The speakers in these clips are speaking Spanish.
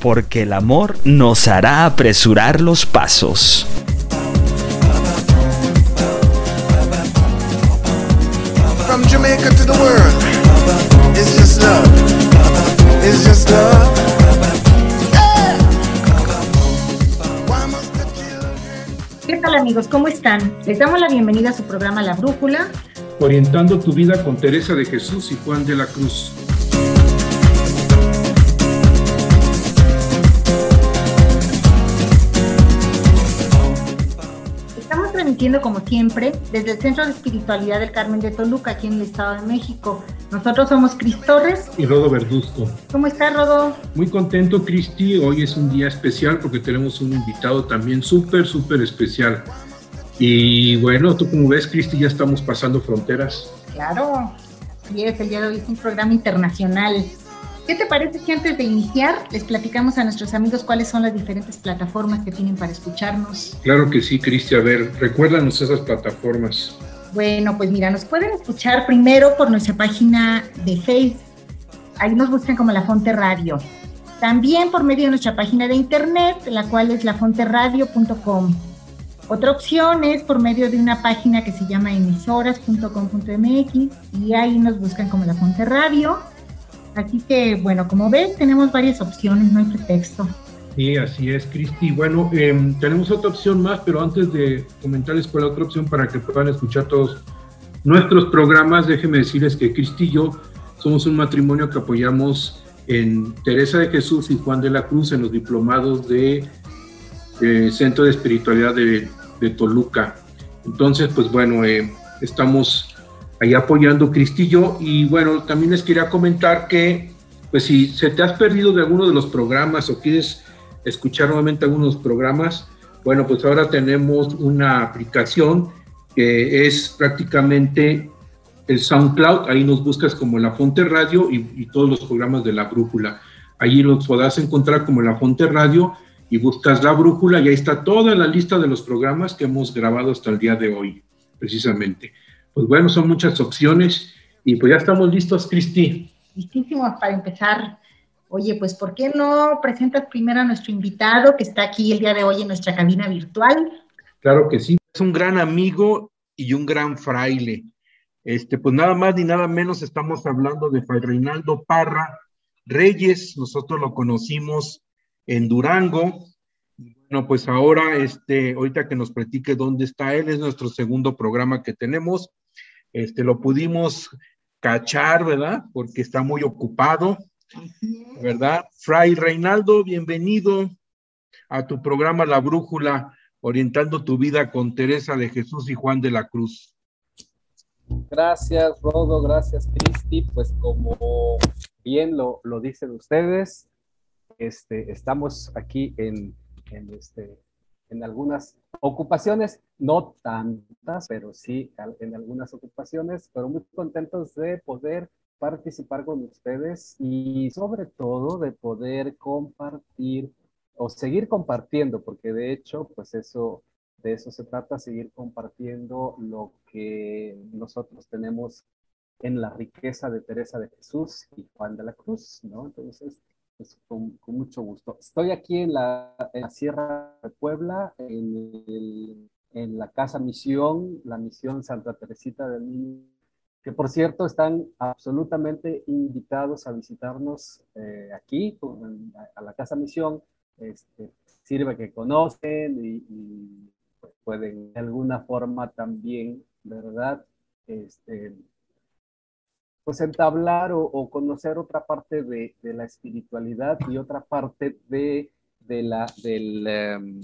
porque el amor nos hará apresurar los pasos. From Jamaica to the world, it's just love. It's just love. Yeah. Why must the children ¿Qué tal amigos? ¿Cómo están? Les damos la bienvenida a su programa La Brújula. Orientando tu vida con Teresa de Jesús y Juan de la Cruz. Transmitiendo como siempre desde el Centro de Espiritualidad del Carmen de Toluca, aquí en el Estado de México. Nosotros somos Cris Torres. Y Rodo Verduzco. ¿Cómo está Rodo? Muy contento, Cristi. Hoy es un día especial porque tenemos un invitado también súper, súper especial. Y bueno, tú como ves, Cristi, ya estamos pasando fronteras. Claro. Y es el día de hoy es un programa internacional. ¿Qué te parece que antes de iniciar les platicamos a nuestros amigos cuáles son las diferentes plataformas que tienen para escucharnos? Claro que sí, Cristi. A ver, recuérdanos esas plataformas. Bueno, pues mira, nos pueden escuchar primero por nuestra página de Facebook. Ahí nos buscan como La Fonte Radio. También por medio de nuestra página de internet, la cual es lafonteradio.com. Otra opción es por medio de una página que se llama emisoras.com.mx y ahí nos buscan como La Fonte Radio. Así que, bueno, como ves, tenemos varias opciones, no hay pretexto. Sí, así es, Cristi. Bueno, em, tenemos otra opción más, pero antes de comentarles cuál otra opción para que puedan escuchar todos nuestros programas, déjenme decirles que Cristi y yo somos un matrimonio que apoyamos en Teresa de Jesús y Juan de la Cruz en los diplomados de eh, Centro de Espiritualidad de, de Toluca. Entonces, pues bueno, eh, estamos ahí apoyando Cristi y bueno, también les quería comentar que, pues si se te has perdido de alguno de los programas o quieres escuchar nuevamente algunos programas, bueno, pues ahora tenemos una aplicación que es prácticamente el SoundCloud, ahí nos buscas como La Fonte Radio y, y todos los programas de La Brújula. Allí los podrás encontrar como La Fonte Radio y buscas La Brújula y ahí está toda la lista de los programas que hemos grabado hasta el día de hoy, precisamente. Pues bueno, son muchas opciones y pues ya estamos listos, Cristi. Listísimos para empezar. Oye, pues ¿por qué no presentas primero a nuestro invitado que está aquí el día de hoy en nuestra cabina virtual? Claro que sí. Es un gran amigo y un gran fraile. Este, pues nada más ni nada menos estamos hablando de Fray Reinaldo Parra Reyes. Nosotros lo conocimos en Durango. Bueno, pues ahora, este, ahorita que nos platique dónde está él, es nuestro segundo programa que tenemos. Este, lo pudimos cachar, ¿verdad? Porque está muy ocupado, ¿verdad? Fray Reinaldo, bienvenido a tu programa La Brújula, orientando tu vida con Teresa de Jesús y Juan de la Cruz. Gracias, Rodo, gracias, Cristi. Pues como bien lo, lo dicen ustedes, este, estamos aquí en, en, este, en algunas ocupaciones, no tantas, pero sí en algunas ocupaciones, pero muy contentos de poder participar con ustedes y sobre todo de poder compartir o seguir compartiendo, porque de hecho, pues eso, de eso se trata, seguir compartiendo lo que nosotros tenemos en la riqueza de Teresa de Jesús y Juan de la Cruz, ¿no? Entonces, pues, con, mucho gusto. Estoy aquí en la, Sierra de Puebla, en, la Casa Misión, la Misión Santa Teresita del Niño, que por cierto están absolutamente invitados a visitarnos eh, aquí, a la Casa Misión. Este, sirve que conocen y, y, pues, pueden de alguna forma también, ¿verdad? Este, pues entablar o, conocer otra parte de, de la espiritualidad y otra parte de, de la, del, em,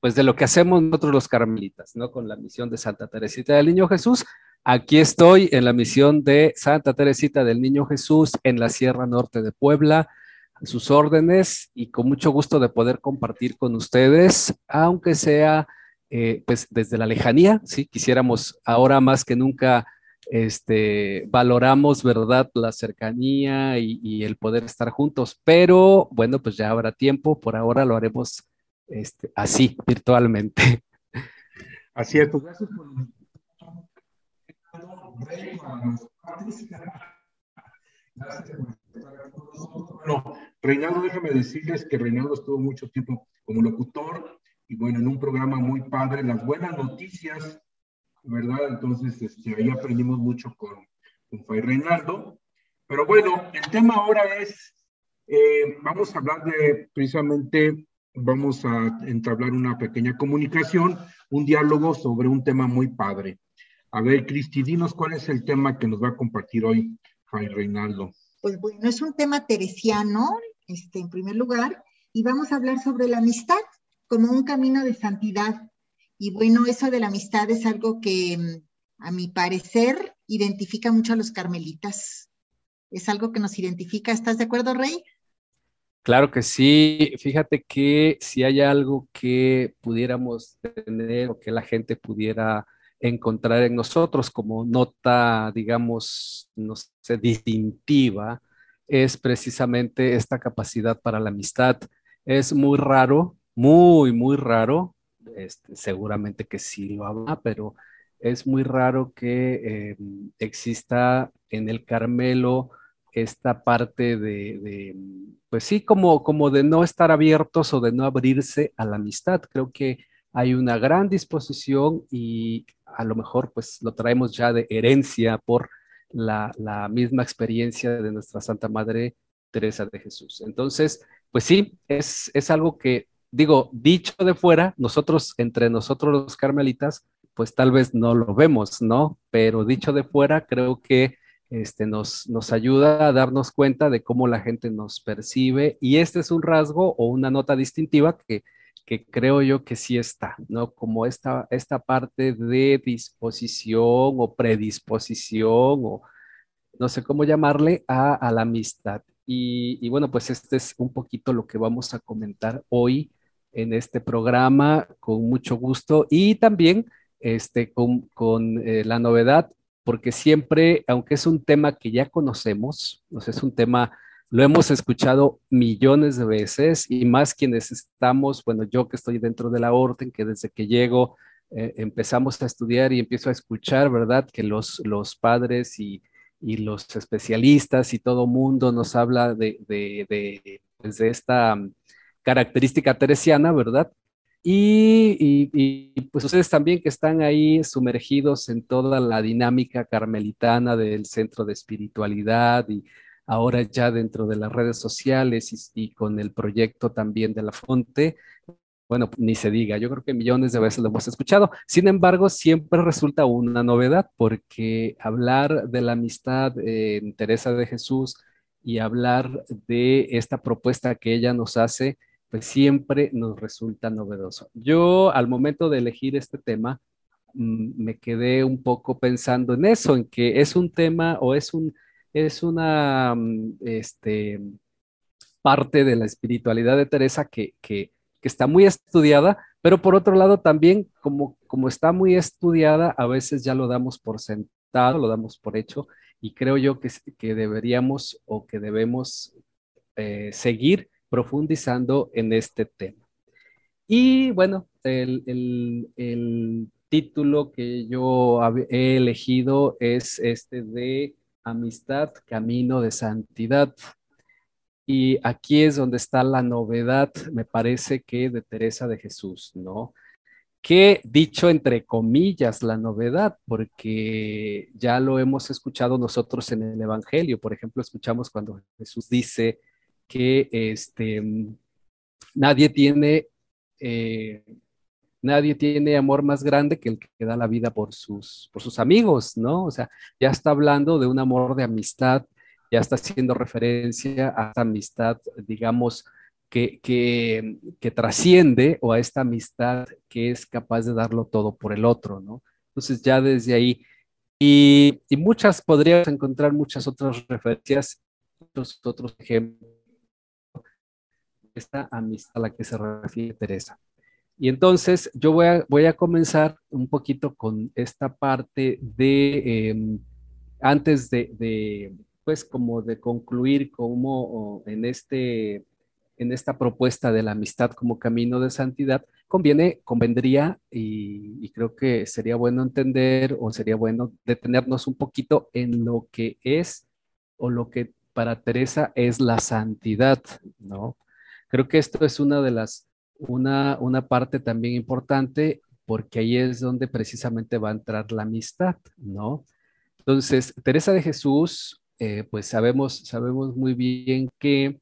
pues de lo que hacemos nosotros los carmelitas, ¿no? Con la misión de Santa Teresita del Niño Jesús. Aquí estoy en la misión de Santa Teresita del Niño Jesús en la Sierra Norte de Puebla, sus órdenes y con mucho gusto de poder compartir con ustedes, aunque sea eh, pues desde la lejanía, sí, quisiéramos ahora más que nunca este, valoramos, ¿verdad?, la cercanía y, el poder estar juntos, pero bueno, pues ya habrá tiempo, por ahora lo haremos este, así, virtualmente. Así es, pues gracias por bueno, Reinaldo, déjame decirles que Reinaldo estuvo mucho tiempo como locutor y bueno, en un programa muy padre, Las Buenas Noticias, ¿verdad? Entonces, este, ahí aprendimos mucho con, con Fay Reinaldo. Pero bueno, el tema ahora es, eh, vamos a hablar de precisamente, vamos a entablar una pequeña comunicación, un diálogo sobre un tema muy padre. A ver, Cristi, dinos cuál es el tema que nos va a compartir hoy Fay Reinaldo. Pues bueno, es un tema teresiano, este, en primer lugar, y vamos a hablar sobre la amistad como un camino de santidad. Y bueno, eso de la amistad es algo que, a mi parecer, identifica mucho a los carmelitas. Es algo que nos identifica. ¿Estás de acuerdo, Rey? Claro que sí. Fíjate que si hay algo que pudiéramos tener o que la gente pudiera encontrar en nosotros como nota, digamos, no sé, distintiva, es precisamente esta capacidad para la amistad. Es muy raro, muy, muy raro, este, seguramente que sí lo habrá, pero es muy raro que eh, exista en el Carmelo esta parte de, de, pues sí, como, como de no estar abiertos o de no abrirse a la amistad. Creo que hay una gran disposición y a lo mejor pues lo traemos ya de herencia por la, misma experiencia de nuestra Santa Madre Teresa de Jesús. Entonces, pues sí, es, es algo que, digo, dicho de fuera, nosotros, entre nosotros los carmelitas, pues tal vez no lo vemos, ¿no? Pero dicho de fuera, creo que este, nos, nos ayuda a darnos cuenta de cómo la gente nos percibe y este es un rasgo o una nota distintiva que que creo yo que sí está, ¿no? Como esta, esta parte de disposición o predisposición o no sé cómo llamarle a, la amistad. Y, bueno, pues este es un poquito lo que vamos a comentar hoy en este programa con mucho gusto y también este, con, con eh, la novedad, porque siempre, aunque es un tema que ya conocemos, no es un tema lo hemos escuchado millones de veces y más quienes estamos, bueno, yo que estoy dentro de la orden, que desde que llego eh, empezamos a estudiar y empiezo a escuchar, ¿verdad? Que los, los padres y, y los especialistas y todo mundo nos habla de, de, de, pues de esta característica teresiana, ¿verdad? Y, y, y, pues ustedes también que están ahí sumergidos en toda la dinámica carmelitana del centro de espiritualidad y ahora ya dentro de las redes sociales y, con el proyecto también de la Fonte, bueno, ni se diga, yo creo que millones de veces lo hemos escuchado. Sin embargo, siempre resulta una novedad porque hablar de la amistad en Teresa de Jesús y hablar de esta propuesta que ella nos hace, pues siempre nos resulta novedoso. Yo al momento de elegir este tema, mm, me quedé un poco pensando en eso, en que es un tema o es un es una mm, este, parte de la espiritualidad de Teresa que, está muy estudiada, pero por otro lado también, como, como está muy estudiada, a veces ya lo damos por sentado, lo damos por hecho, y creo yo que, que deberíamos o que debemos eh, seguir profundizando en este tema. Y bueno, el, el título que yo he elegido es este de amistad, camino de santidad. Y aquí es donde está la novedad, me parece que de Teresa de Jesús, ¿no? Que dicho entre comillas la novedad, porque ya lo hemos escuchado nosotros en el Evangelio, por ejemplo, escuchamos cuando Jesús dice que este, nadie tiene eh, nadie tiene amor más grande que el que da la vida por sus, por sus amigos, ¿no? O sea, ya está hablando de un amor de amistad, ya está haciendo referencia a esta amistad, digamos, que, que, que trasciende o a esta amistad que es capaz de darlo todo por el otro, ¿no? Entonces ya desde ahí, y, y muchas, podríamos encontrar muchas otras referencias, otros, otros ejemplos esta amistad a la que se refiere Teresa. Y entonces yo voy a, voy a comenzar un poquito con esta parte de, em, antes de, de, pues como de concluir como en, este, en esta propuesta de la amistad como camino de santidad, conviene, convendría y, y creo que sería bueno entender o sería bueno detenernos un poquito en lo que es o lo que para Teresa es la santidad, ¿no? Creo que esto es una de las una, una parte también importante porque ahí es donde precisamente va a entrar la amistad, ¿no? Entonces, Teresa de Jesús, eh, pues sabemos, sabemos muy bien que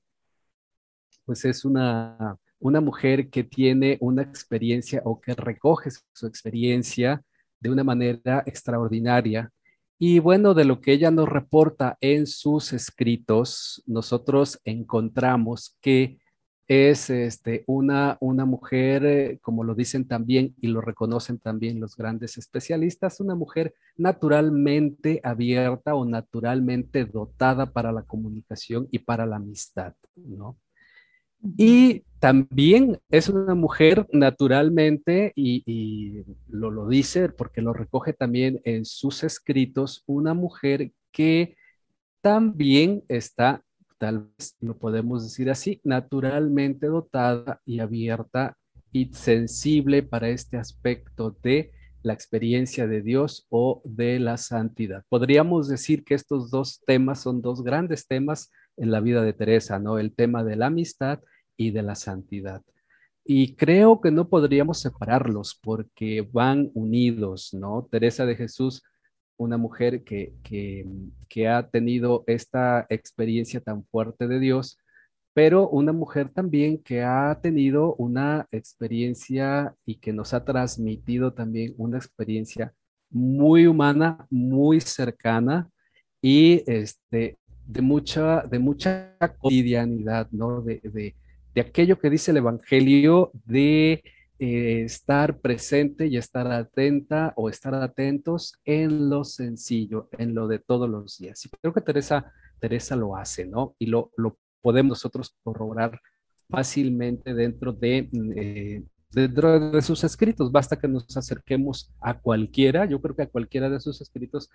pues es una, una mujer que tiene una experiencia o que recoge su experiencia de una manera extraordinaria. Y bueno, de lo que ella nos reporta en sus escritos, nosotros encontramos que es este, una, una mujer, eh, como lo dicen también y lo reconocen también los grandes especialistas, una mujer naturalmente abierta o naturalmente dotada para la comunicación y para la amistad, ¿no? Y también es una mujer naturalmente, y, y lo, lo dice porque lo recoge también en sus escritos, una mujer que también está tal vez lo podemos decir así, naturalmente dotada y abierta y sensible para este aspecto de la experiencia de Dios o de la santidad. Podríamos decir que estos dos temas son dos grandes temas en la vida de Teresa, ¿no? El tema de la amistad y de la santidad. Y creo que no podríamos separarlos porque van unidos, ¿no? Teresa de Jesús una mujer que, que, ha tenido esta experiencia tan fuerte de Dios, pero una mujer también que ha tenido una experiencia y que nos ha transmitido también una experiencia muy humana, muy cercana y este, de, mucha, de mucha cotidianidad, ¿no? De, de, de aquello que dice el Evangelio, de eh, estar presente y estar atenta o estar atentos en lo sencillo, en lo de todos los días. Y creo que Teresa, Teresa lo hace, ¿no? Y lo, lo podemos nosotros corroborar fácilmente dentro de, eh, dentro de sus escritos. Basta que nos acerquemos a cualquiera, yo creo que a cualquiera de sus escritos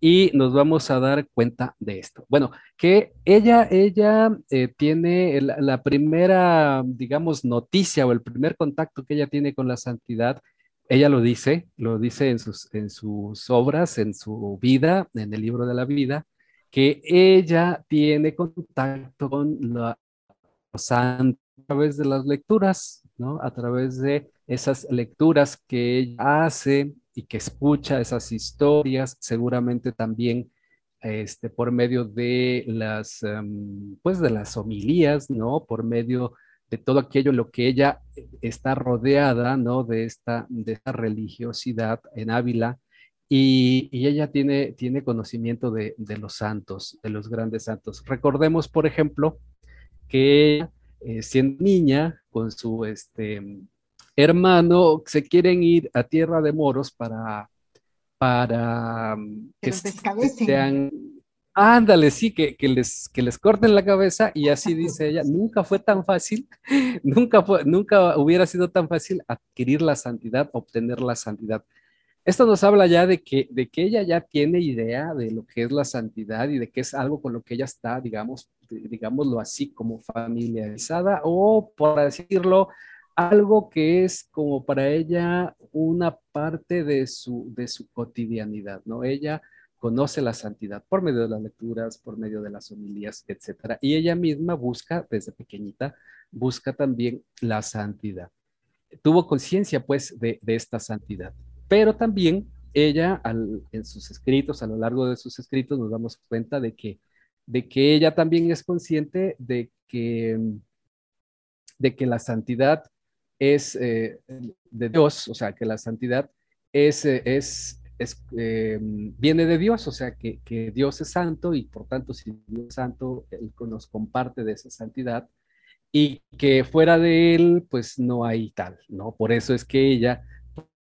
y nos vamos a dar cuenta de esto. Bueno, que ella, ella eh, tiene la primera, digamos, noticia o el primer contacto que ella tiene con la santidad, ella lo dice, lo dice en sus, en sus obras, en su vida, en el libro de la vida, que ella tiene contacto con la santa a través de las lecturas, ¿no? A través de esas lecturas que ella hace y que escucha esas historias, seguramente también este, por medio de las, em, pues de las homilías, ¿no? Por medio de todo aquello lo que ella está rodeada, ¿no? De esta, de esta religiosidad en Ávila. Y, ella tiene, tiene conocimiento de, de, los santos, de los grandes santos. Recordemos, por ejemplo, que eh, siendo niña, con su, este, hermano, se quieren ir a tierra de moros para, para mm, que, sean, ándale, sí, que, que, les, que les corten la cabeza y así dice ella, nunca fue tan fácil, nunca, fue, nunca hubiera sido tan fácil adquirir la santidad, obtener la santidad. Esto nos habla ya de que, de que ella ya tiene idea de lo que es la santidad y de que es algo con lo que ella está, digamos, digámoslo así, como familiarizada o, por decirlo, algo que es como para ella una parte de su, de su cotidianidad, ¿no? Ella conoce la santidad por medio de las lecturas, por medio de las homilías, etcétera. Y ella misma busca, desde pequeñita, busca también la santidad. Tuvo conciencia, pues, de, esta santidad. Pero también ella, en sus escritos, a lo largo de sus escritos, nos damos cuenta de que, de que ella también es consciente de que, de que la santidad es eh, de Dios, o sea, que la santidad es, eh, es, es eh, viene de Dios, o sea, que, que, Dios es santo y por tanto, si Dios es santo, Él nos comparte de esa santidad y que fuera de Él, pues no hay tal, ¿no? Por eso es que ella,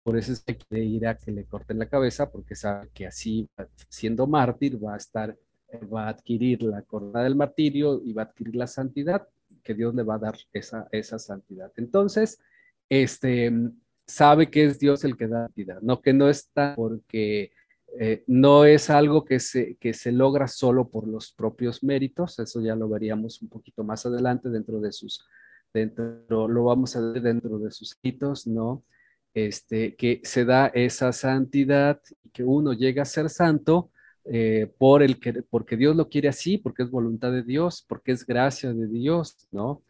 por eso es que quiere ir a que le corten la cabeza, porque sabe que así, siendo mártir, va a estar, va a adquirir la corona del martirio y va a adquirir la santidad que Dios le va a dar esa, esa santidad. Entonces, este, sabe que es Dios el que da santidad, no que no está porque eh, no es algo que se, que se logra solo por los propios méritos, eso ya lo veríamos un poquito más adelante dentro de sus, dentro, lo vamos a ver dentro de sus hitos, ¿no? Este, que se da esa santidad que uno llega a ser santo eh, por el que, porque Dios lo quiere así, porque es voluntad de Dios, porque es gracia de Dios, ¿no?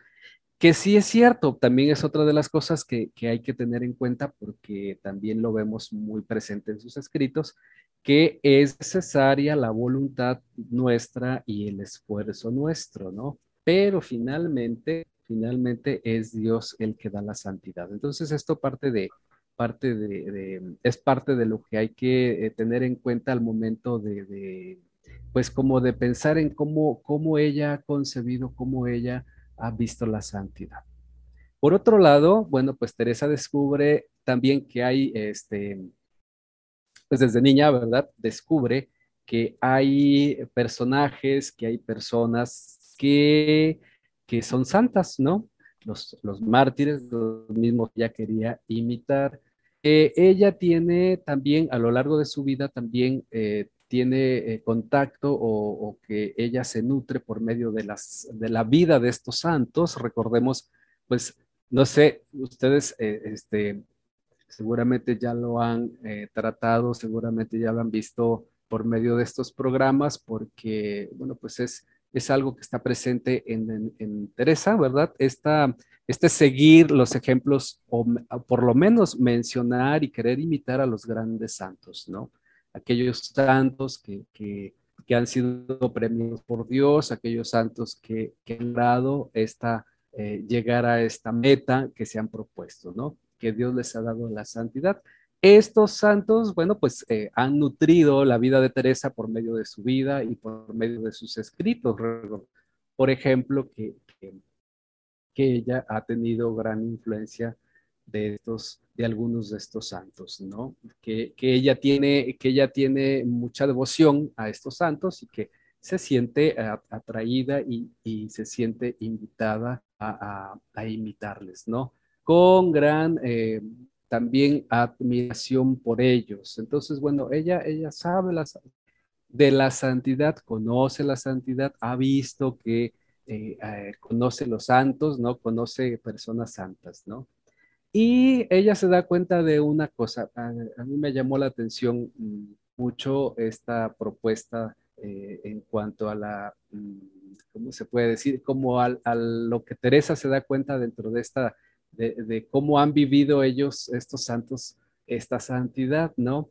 Que sí es cierto, también es otra de las cosas que, que hay que tener en cuenta porque también lo vemos muy presente en sus escritos, que es necesaria la voluntad nuestra y el esfuerzo nuestro, ¿no? Pero finalmente, finalmente es Dios el que da la santidad. Entonces esto parte de, parte de, es parte de lo que hay que eh, tener en cuenta al momento de, pues como de pensar en cómo, cómo ella ha concebido, cómo ella ha visto la santidad. Por otro lado, bueno, pues Teresa descubre también que hay este, pues desde niña, ¿verdad? Descubre que hay personajes, que hay personas que, que son santas, ¿no? Los, los mártires, los mismos que ella quería imitar. Eh, ella tiene también, a lo largo de su vida, también eh, tiene eh, contacto o, o, que ella se nutre por medio de, las, de la vida de estos santos. Recordemos, pues, no sé, ustedes, este, seguramente ya lo han tratado, seguramente ya lo han visto por medio de estos programas, porque, bueno, pues es, es algo que está presente en, Teresa, ¿verdad? Esta, este seguir los ejemplos, o, por lo menos mencionar y querer imitar a los grandes santos, ¿no? Aquellos santos que, que, han sido premiados por Dios, aquellos santos que, que han dado esta, eh, llegar a esta meta que se han propuesto, ¿no? que Dios les ha dado la santidad. Estos santos, bueno, pues eh, han nutrido la vida de Teresa por medio de su vida y por medio de sus escritos. Por ejemplo, que, que, ella ha tenido gran influencia de estos de algunos de estos santos, ¿no? Que, que, ella tiene, que ella tiene mucha devoción a estos santos y que se siente atraída y, y se siente invitada a, a, a imitarles, ¿no? con gran eh, también admiración por ellos. Entonces, bueno, ella, ella sabe las, de la santidad, conoce la santidad, ha visto que eh, eh, conoce los santos, ¿no? Conoce personas santas, ¿no? Y ella se da cuenta de una cosa, a, mí me llamó la atención mm, mucho esta propuesta eh, en cuanto a la, mm, ¿cómo se puede decir? Como a, a lo que Teresa se da cuenta dentro de esta de, cómo han vivido ellos, estos santos, esta santidad, ¿no?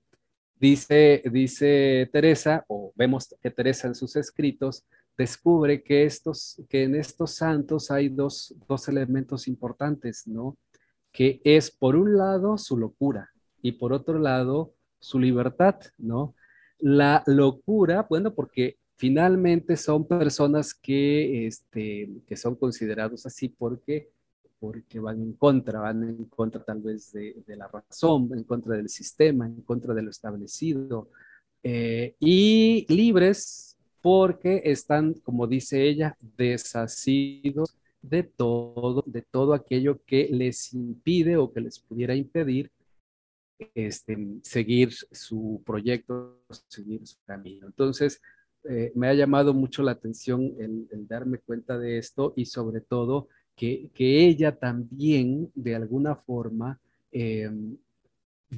Dice, dice Teresa, o vemos que Teresa en sus escritos, descubre que, estos, que en estos santos hay dos, dos elementos importantes, ¿no? Que es, por un lado, su locura y por otro lado, su libertad, ¿no? La locura, bueno, porque finalmente son personas que, este, que son considerados así porque porque van en contra, van en contra tal vez de, la razón, en contra del sistema, en contra de lo establecido, eh, y libres porque están, como dice ella, desasidos de todo, de todo aquello que les impide o que les pudiera impedir este, seguir su proyecto, seguir su camino. Entonces, eh, me ha llamado mucho la atención el, el darme cuenta de esto y sobre todo que, que ella también, de alguna forma, eh,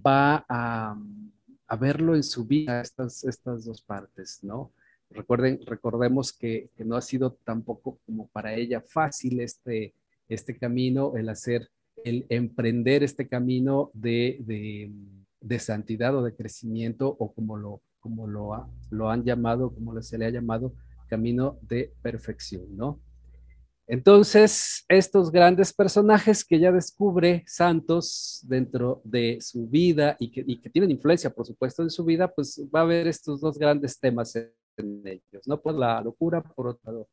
va a, a, verlo en su vida, estas, estas dos partes, ¿no? Recuerden, recordemos que, que, no ha sido tampoco como para ella fácil este, este camino, el hacer, el emprender este camino de, de, de santidad o de crecimiento, o como lo, como lo, ha, lo han llamado, como se le ha llamado, camino de perfección, ¿no? Entonces, estos grandes personajes que ella descubre santos dentro de su vida y que, tienen influencia, por supuesto, en su vida, pues va a haber estos dos grandes temas en ellos, ¿no? Por la locura, por otro lado,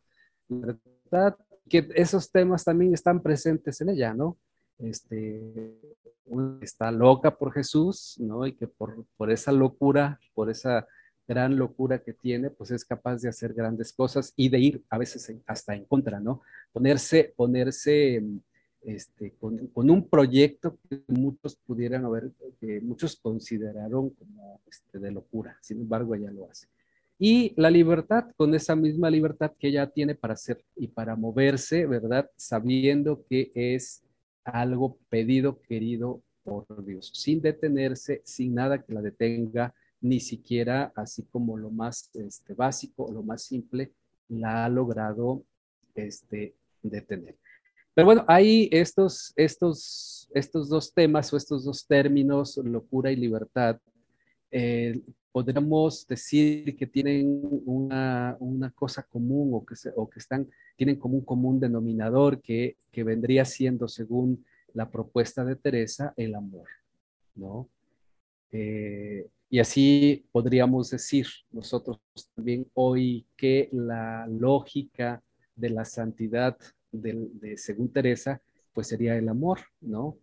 la verdad, que esos temas también están presentes en ella, ¿no? Este, está loca por Jesús, ¿no? Y que por esa locura, por esa gran locura que tiene, pues es capaz de hacer grandes cosas y de ir a veces hasta en contra, ¿no? Ponerse, ponerse este, con, un proyecto que muchos pudieran haber, que muchos consideraron como este, de locura, sin embargo ella lo hace. Y la libertad, con esa misma libertad que ella tiene para hacer y para moverse, ¿verdad? Sabiendo que es algo pedido, querido por Dios, sin detenerse, sin nada que la detenga, ni siquiera así como lo más este, básico, lo más simple, la ha logrado este, detener. Pero bueno, hay estos, estos, estos dos temas o estos dos términos, locura y libertad, eh, podríamos decir que tienen una, una cosa común o que, o que están, tienen como un común denominador que, que vendría siendo, según la propuesta de Teresa, el amor, ¿no? Eh, y así podríamos decir nosotros también hoy que la lógica de la santidad de, según Teresa, pues sería el amor, ¿no?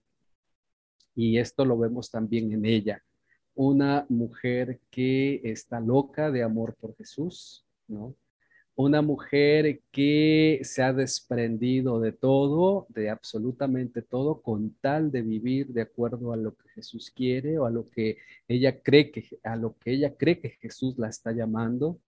Y esto lo vemos también en ella una mujer que está loca de amor por Jesús, ¿no? Una mujer que se ha desprendido de todo, de absolutamente todo, con tal de vivir de acuerdo a lo que Jesús quiere o a lo que ella cree que, a lo que ella cree que Jesús la está llamando.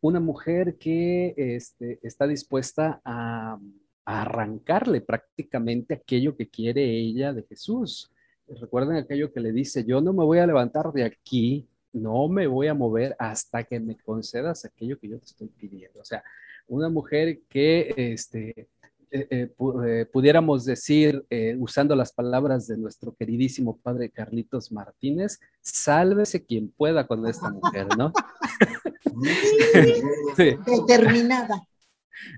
Una mujer que este, está dispuesta a, a arrancarle prácticamente aquello que quiere ella de Jesús recuerden aquello que le dice, yo no me voy a levantar de aquí, no me voy a mover hasta que me concedas aquello que yo te estoy pidiendo. O sea, una mujer que este, eh, eh, eh, pudiéramos decir, usando las palabras de nuestro queridísimo padre Carlitos Martínez, sálvese quien pueda con esta mujer, ¿no? Determinada.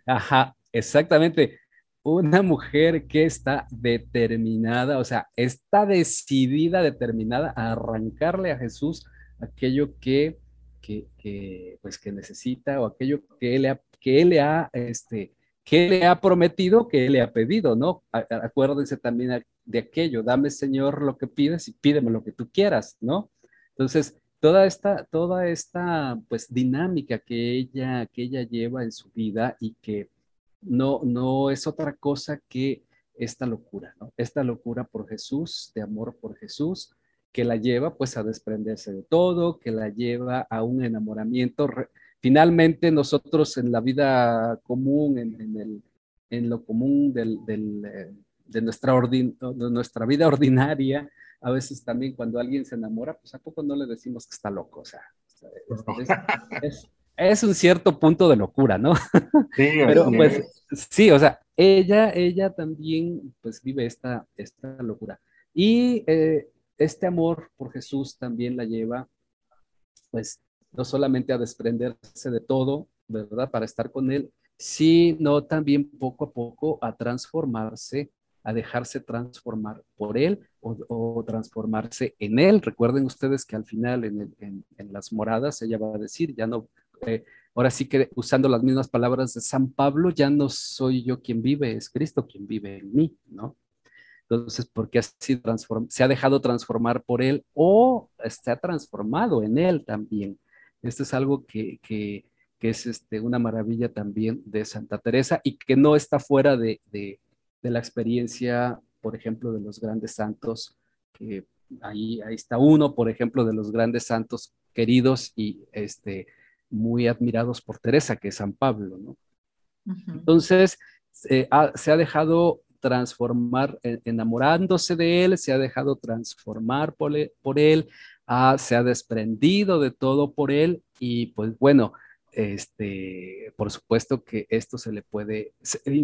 Ajá, exactamente una mujer que está determinada, o sea, está decidida, determinada a arrancarle a Jesús aquello que, que, pues, que necesita o aquello que él, que él le ha, este, que le ha prometido, que él le ha pedido, ¿no? Acuérdense también de aquello, dame Señor lo que pides y pídeme lo que tú quieras, ¿no? Entonces, toda esta, toda esta, pues, dinámica que ella, que ella lleva en su vida y que no, no es otra cosa que esta locura, ¿no? Esta locura por Jesús, de amor por Jesús, que la lleva pues a desprenderse de todo, que la lleva a un enamoramiento. Finalmente nosotros en la vida común, en, el, en lo común del, eh, de, nuestra de nuestra vida ordinaria, a veces también cuando alguien se enamora, pues a poco no le decimos que está loco, o sea, es, es un cierto punto de locura, ¿no? Sí, pero pues sí, o sea, ella, ella también pues vive esta, esta locura. Y eh, este amor por Jesús también la lleva pues no solamente a desprenderse de todo, ¿verdad? Para estar con Él, sino también poco a poco a transformarse, a dejarse transformar por Él o, transformarse en Él. Recuerden ustedes que al final en, las moradas ella va a decir, ya no eh, ahora sí que usando las mismas palabras de San Pablo, ya no soy yo quien vive, es Cristo quien vive en mí, ¿no? Entonces, porque así se ha dejado transformar por Él o se ha transformado en Él también. Esto es algo que, que, que es este, una maravilla también de Santa Teresa y que no está fuera de, de, de la experiencia, por ejemplo, de los grandes santos, que ahí, ahí está uno, por ejemplo, de los grandes santos queridos y este, muy admirados por Teresa, que es San Pablo, ¿no? Entonces, se ha dejado transformar, enamorándose de él, se ha dejado transformar por, él, se ha desprendido de todo por él y pues bueno, este, por supuesto que esto se le puede,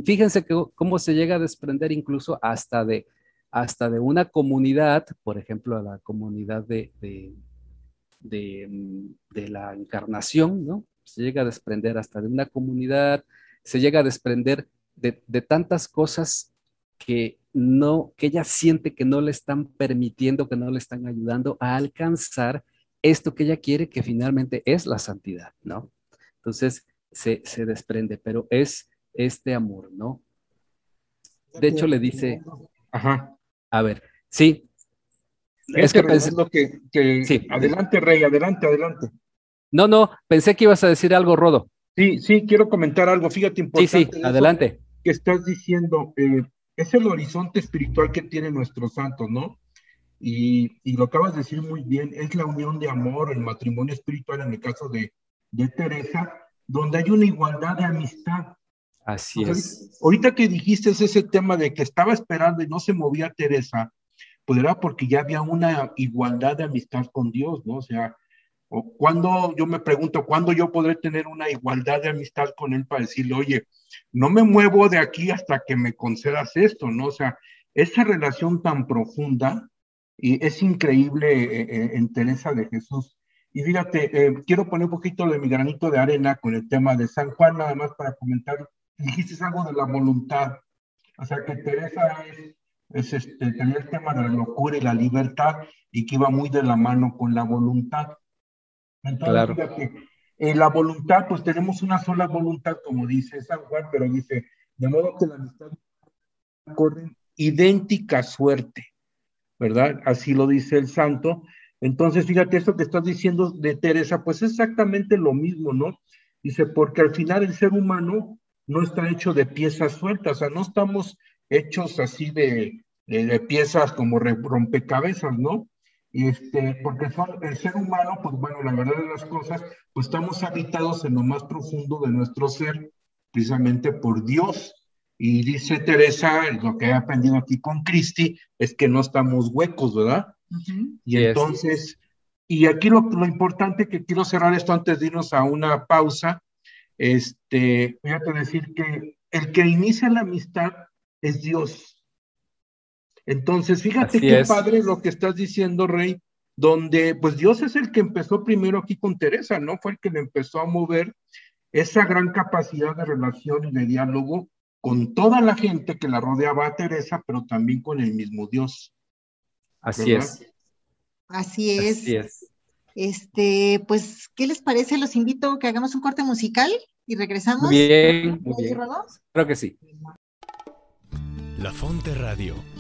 fíjense que, cómo se llega a desprender incluso hasta de, hasta de una comunidad, por ejemplo, a la comunidad de, de, la encarnación, ¿no? Se llega a desprender hasta de una comunidad, se llega a desprender de, tantas cosas que no, que ella siente que no le están permitiendo, que no le están ayudando a alcanzar esto que ella quiere, que finalmente es la santidad, ¿no? Entonces se, se desprende, pero es este amor, ¿no? De hecho le dice, Ajá. a ver, sí, es que pensando que, que adelante, Rey, adelante, adelante. No, no, pensé que ibas a decir algo, Rodo. Sí, sí, quiero comentar algo. Fíjate, importante. Sí, sí, adelante. Que estás diciendo, eh, es el horizonte espiritual que tienen nuestros santos, ¿no? Y, y, lo acabas de decir muy bien, es la unión de amor, el matrimonio espiritual en el caso de, de Teresa, donde hay una igualdad de amistad. Así es. Ahorita que dijiste ese tema de que estaba esperando y no se movía Teresa, pues era porque ya había una igualdad de amistad con Dios, ¿no? O sea, o cuando yo me pregunto, ¿cuándo yo podré tener una igualdad de amistad con Él para decirle, oye, no me muevo de aquí hasta que me concedas esto, ¿no? O sea, esa relación tan profunda y es increíble eh, eh, en Teresa de Jesús. Y fíjate, eh, quiero poner un poquito de mi granito de arena con el tema de San Juan, nada más para comentar. Dijiste algo de la voluntad. O sea, que Teresa es, es este, tenía el tema de la locura y la libertad y que iba muy de la mano con la voluntad. Entonces, Claro. fíjate, en la voluntad, pues tenemos una sola voluntad, como dice San Juan, pero dice, de modo que la amistad corren idéntica suerte, ¿verdad? Así lo dice el santo. Entonces, fíjate, esto que estás diciendo de Teresa, pues es exactamente lo mismo, ¿no? Dice, porque al final el ser humano no está hecho de piezas sueltas, o sea, no estamos hechos así de, de, de piezas como rompecabezas, ¿no? Y este, porque son, el ser humano, pues bueno, la verdad de las cosas, pues estamos habitados en lo más profundo de nuestro ser, precisamente por Dios. Y dice Teresa, lo que he aprendido aquí con Cristi, es que no estamos huecos, ¿verdad? Ujú. Y es. entonces, y aquí lo, lo importante que quiero cerrar esto antes de irnos a una pausa, este, voy a decir que el que inicia la amistad es Dios. Entonces, fíjate Así qué es. padre lo que estás diciendo, Rey, donde pues Dios es el que empezó primero aquí con Teresa, ¿no? Fue el que le empezó a mover esa gran capacidad de relación y de diálogo con toda la gente que la rodeaba a Teresa, pero también con el mismo Dios. Así ¿verdad? es. Así es. Así es. Este, pues, ¿qué les parece? Los invito a que hagamos un corte musical y regresamos. Bien, muy ¿Oye, bien. Creo que sí. La Fonte Radio,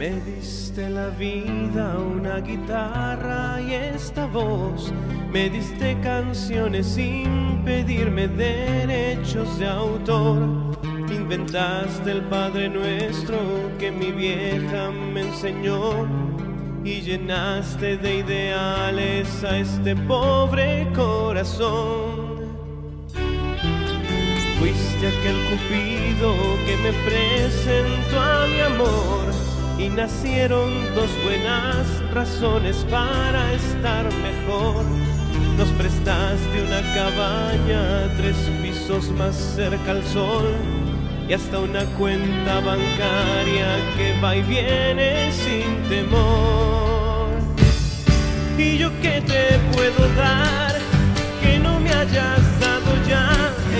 Me diste la vida, una guitarra y esta voz. Me diste canciones sin pedirme derechos de autor. Inventaste el Padre Nuestro que mi vieja me enseñó. Y llenaste de ideales a este pobre corazón. Fuiste aquel cupido que me presentó a mi amor y nacieron dos buenas razones para estar mejor. Nos prestaste una cabaña, tres pisos más cerca al sol y hasta una cuenta bancaria que va y viene sin temor. ¿Y yo qué te puedo dar que no me hayas dado ya?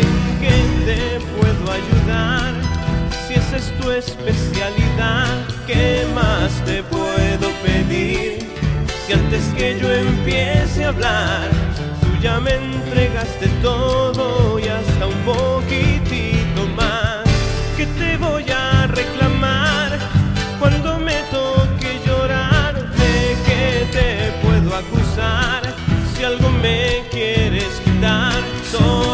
¿En qué te puedo ayudar? Si esa es tu especialidad, ¿qué más te puedo pedir? Si antes que yo empiece a hablar, tú ya me entregaste todo y hasta un poquitito más. ¿Qué te voy a reclamar cuando me toque llorar? ¿De qué te puedo acusar? Si algo me quieres quitar, solo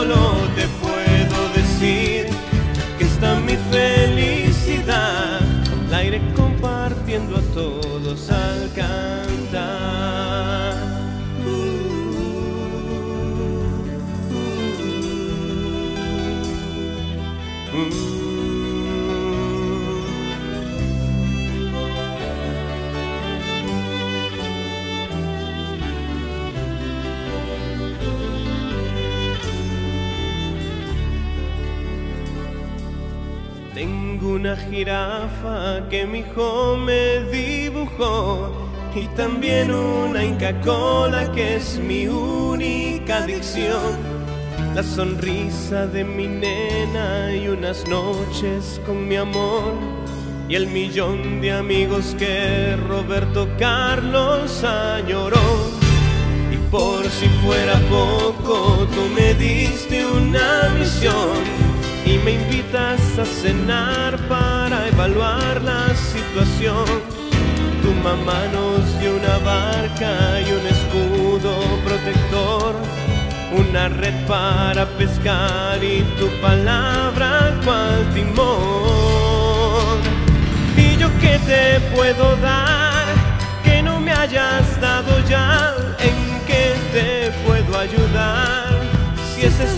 una jirafa que mi hijo me dibujó y también una Inca Cola que es mi única adicción. La sonrisa de mi nena y unas noches con mi amor y el millón de amigos que Roberto Carlos añoró. Y por si fuera poco, tú me diste una misión y me invitas a cenar para evaluar la situación. Tu mamá nos dio una barca y un escudo protector, una red para pescar y tu palabra cual timón. Y yo qué te puedo dar que no me hayas dado ya, en qué te puedo ayudar.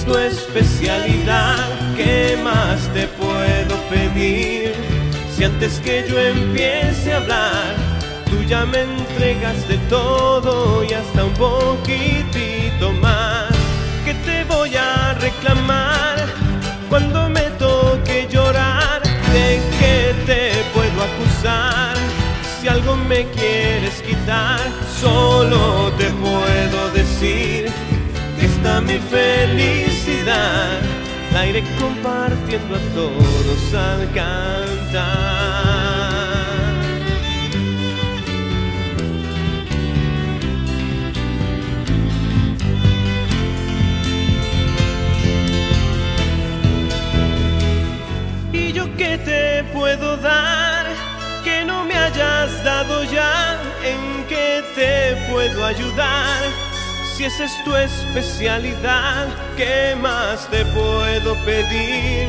Tu especialidad, ¿qué más te puedo pedir? Si antes que yo empiece a hablar, tú ya me entregas de todo y hasta un poquitito más. ¿Qué te voy a reclamar cuando me toque llorar? ¿De qué te puedo acusar? Si algo me quieres quitar, solo te puedo decir mi felicidad. La iré compartiendo a todos al cantar. ¿Y yo qué te puedo dar que no me hayas dado ya? ¿En qué te puedo ayudar? Si esa es tu especialidad, ¿qué más te puedo pedir?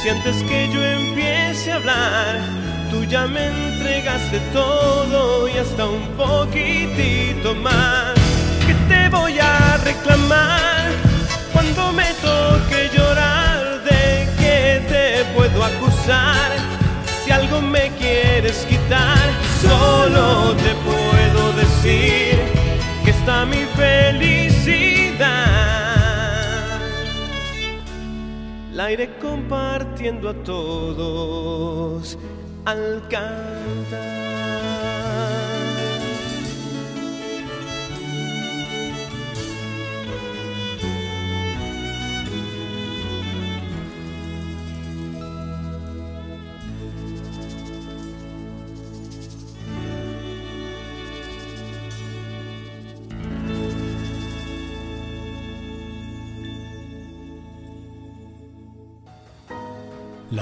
Si antes que yo empiece a hablar, tú ya me entregaste todo y hasta un poquitito más. ¿Qué te voy a reclamar cuando me toque llorar? ¿De qué te puedo acusar? Si algo me quieres quitar, solo te puedo decir está mi felicidad. La iré compartiendo a todos al cantar.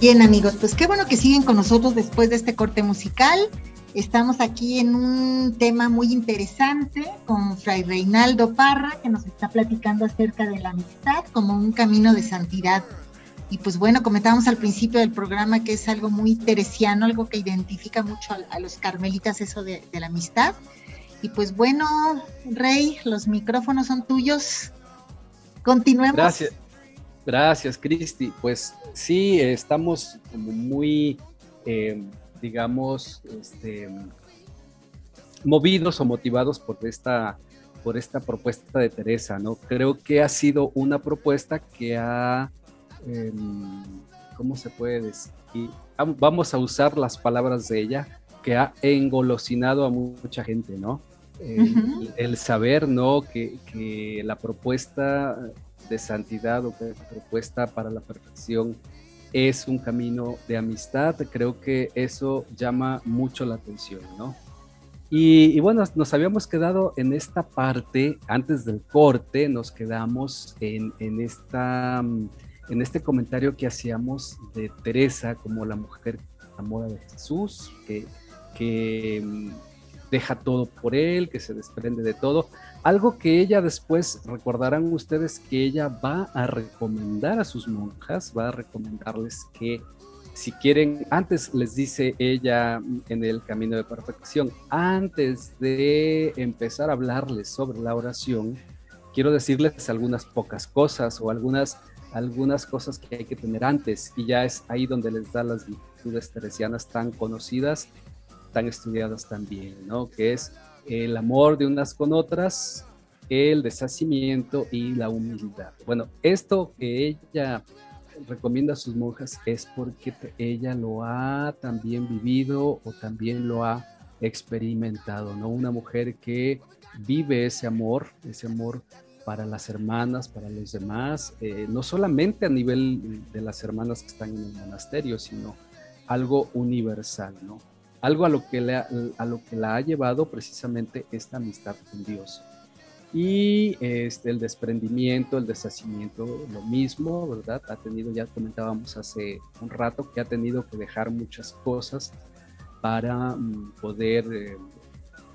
Bien amigos, pues qué bueno que siguen con nosotros después de este corte musical. Estamos aquí en un tema muy interesante con Fray Reinaldo Parra, que nos está platicando acerca de la amistad como un camino de santidad. Y pues bueno, comentábamos al principio del programa que es algo muy teresiano, algo que identifica mucho a, los carmelitas eso de, de la amistad. Y pues bueno, Rey, los micrófonos son tuyos. Continuemos. Gracias. Gracias, Cristi. Pues sí, estamos como muy, eh, digamos, este, movidos o motivados por esta, por esta propuesta de Teresa, ¿no? Creo que ha sido una propuesta que ha, eh, ¿cómo se puede decir? Vamos a usar las palabras de ella, que ha engolosinado a mucha gente, ¿no? El, saber, ¿no? Que, que la propuesta de santidad o que propuesta para la perfección es un camino de amistad, creo que eso llama mucho la atención, ¿no? Y, y bueno, nos habíamos quedado en esta parte, antes del corte, nos quedamos en, en esta, en este comentario que hacíamos de Teresa como la mujer enamora de Jesús, que, que mm, deja todo por él, que se desprende de todo. Algo que ella después, recordarán ustedes que ella va a recomendar a sus monjas, va a recomendarles que si quieren, antes les dice ella en el camino de perfección, antes de empezar a hablarles sobre la oración, quiero decirles algunas pocas cosas o algunas, algunas cosas que hay que tener antes y ya es ahí donde les da las virtudes teresianas tan conocidas, tan estudiadas también, ¿no? Que es el amor de unas con otras, el deshacimiento y la humildad. Bueno, esto que ella recomienda a sus monjas es porque ella lo ha también vivido o también lo ha experimentado, ¿no? Una mujer que vive ese amor, ese amor para las hermanas, para los demás, eh, no solamente a nivel de las hermanas que están en el monasterio, sino algo universal, ¿no? Algo a lo que, le a lo que la ha llevado precisamente esta amistad con Dios y este, el desprendimiento, el deshacimiento, lo mismo, ¿verdad? Ha tenido, ya comentábamos hace un rato, que ha tenido que dejar muchas cosas para mm, poder eh,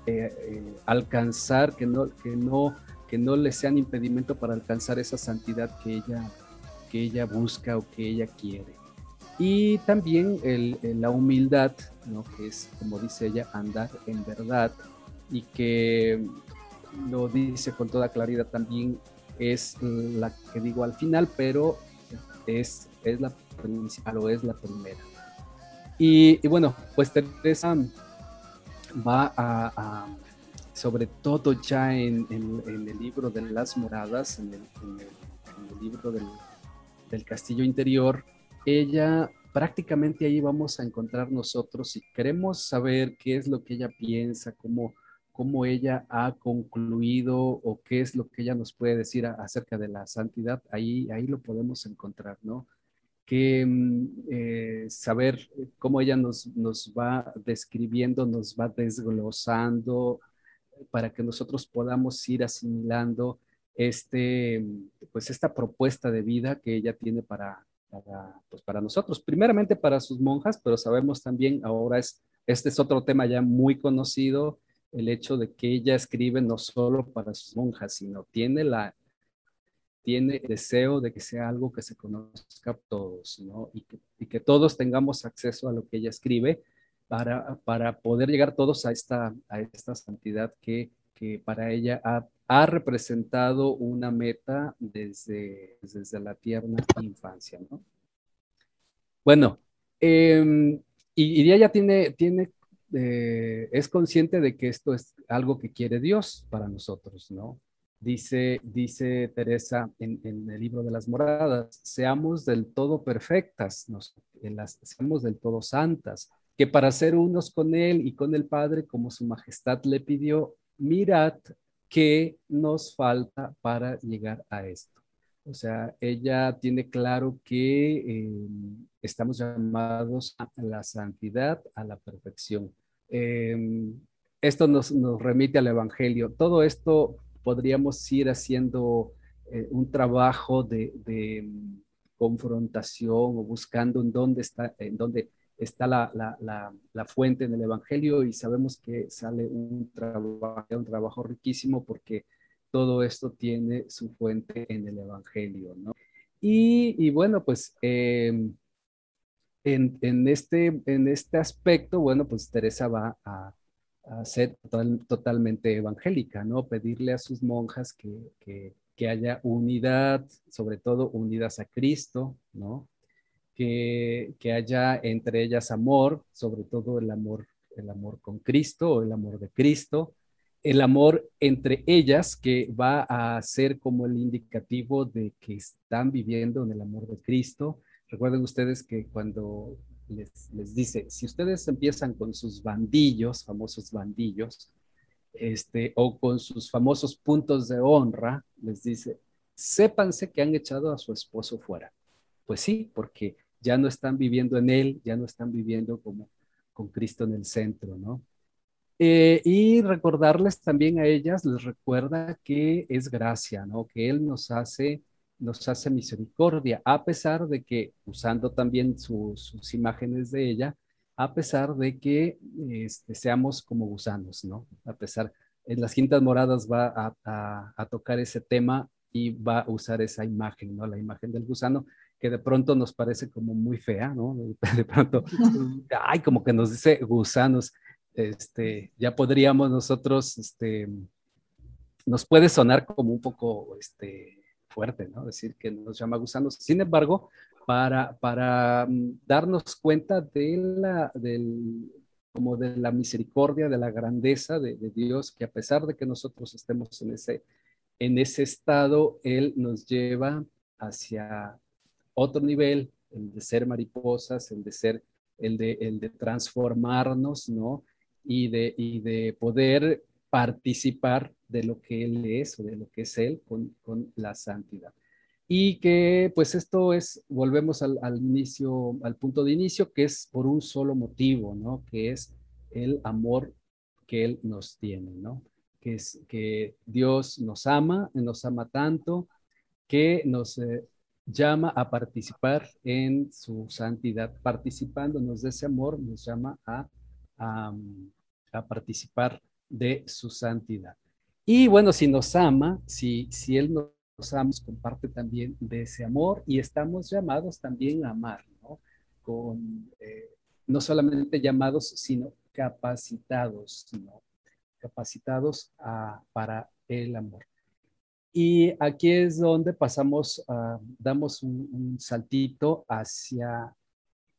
eh, eh, alcanzar, que no, que, no, que no le sean impedimento para alcanzar esa santidad que ella, que ella busca o que ella quiere. Y también el, la humildad, ¿no? que es, como dice ella, andar en verdad y que lo dice con toda claridad también, es la que digo al final, pero es, es la principal o es la primera. Y, bueno, pues Teresa va a, sobre todo ya en, el libro de las moradas, en el, libro del, del, castillo interior, ella prácticamente ahí vamos a encontrar nosotros, si queremos saber qué es lo que ella piensa, cómo, cómo ella ha concluido o qué es lo que ella nos puede decir acerca de la santidad, ahí, ahí lo podemos encontrar, ¿no? Que mm, eh, saber cómo ella nos, nos va describiendo, nos va desglosando para que nosotros podamos ir asimilando este, pues esta propuesta de vida que ella tiene para, para, pues para nosotros. Primeramente para sus monjas, pero sabemos también, ahora es, este es otro tema ya muy conocido, el hecho de que ella escribe no solo para sus monjas, sino tiene la tiene deseo de que sea algo que se conozca a todos, ¿no? Y que, todos tengamos acceso a lo que ella escribe para, para poder llegar todos a esta, a esta santidad que, que para ella ha, ha, representado una meta desde, desde la tierna infancia, ¿no? Bueno, eh, y, ella tiene, tiene eh, es consciente de que esto es algo que quiere Dios para nosotros, ¿no? Dice, dice Teresa en, el libro de las moradas, seamos del todo perfectas, nos, las, seamos del todo santas, que para ser unos con Él y con el Padre, como su majestad le pidió, mirad qué nos falta para llegar a esto. O sea, ella tiene claro que eh, estamos llamados a la santidad, a la perfección. Em, esto nos, remite al Evangelio. Todo esto podríamos ir haciendo eh, un trabajo de, confrontación o buscando en dónde está, en dónde está la, la, fuente en el Evangelio y sabemos que sale un trabajo, un trabajo riquísimo porque todo esto tiene su fuente en el Evangelio, ¿no? Y, bueno, pues em, en, este, en este aspecto, bueno, pues Teresa va a, ser totalmente evangélica, ¿no? Pedirle a sus monjas que, haya unidad, sobre todo unidas a Cristo, ¿no? Que, haya entre ellas amor, sobre todo el amor, el amor con Cristo o el amor de Cristo, el amor entre ellas que va a ser como el indicativo de que están viviendo en el amor de Cristo, Recuerden ustedes que cuando les, les, dice, si ustedes empiezan con sus bandillos, famosos bandillos, este, o con sus famosos puntos de honra, les dice, sépanse que han echado a su esposo fuera. Pues sí, porque ya no están viviendo en él, ya no están viviendo como con Cristo en el centro, ¿no? Eh, y recordarles también a ellas, les recuerda que es gracia, ¿no? Que Él nos hace nos hace misericordia, a pesar de que, usando también sus imágenes de ella, a pesar de que este, seamos como gusanos, ¿no? A pesar, en las quintas moradas va a, tocar ese tema y va a usar esa imagen, ¿no? La imagen del gusano, de pronto nos parece como muy fea, ¿no? De pronto, ay, como que nos dice gusanos, este, ya podríamos nosotros, este, nos puede sonar como un poco, este, fuerte, ¿no? Decir que nos llama gusanos. Sin embargo, para, para mm, darnos cuenta de la, del, como de la misericordia, de la grandeza de, de, Dios, que a pesar de que nosotros estemos en ese, en ese estado, Él nos lleva hacia otro nivel, el de ser mariposas, el de ser, el de, el de transformarnos, ¿no? Y de, y de poder participar de lo que Él es o de lo que es Él con, con la santidad. Y que pues esto es, volvemos al, al, inicio, al punto de inicio, que es por un solo motivo, ¿no? Que es el amor que Él nos tiene, ¿no? Que es que Dios nos ama, nos ama tanto, que nos eh, llama a participar en su santidad. Participándonos de ese amor, nos llama a, a, a participar de su santidad. Y bueno, si nos ama, si, si Él nos ama, comparte también de ese amor y estamos llamados también a amar, ¿no? Con, eh, no solamente llamados, sino capacitados, ¿no? Capacitados a, para el amor. Y aquí es donde pasamos, damos un, saltito hacia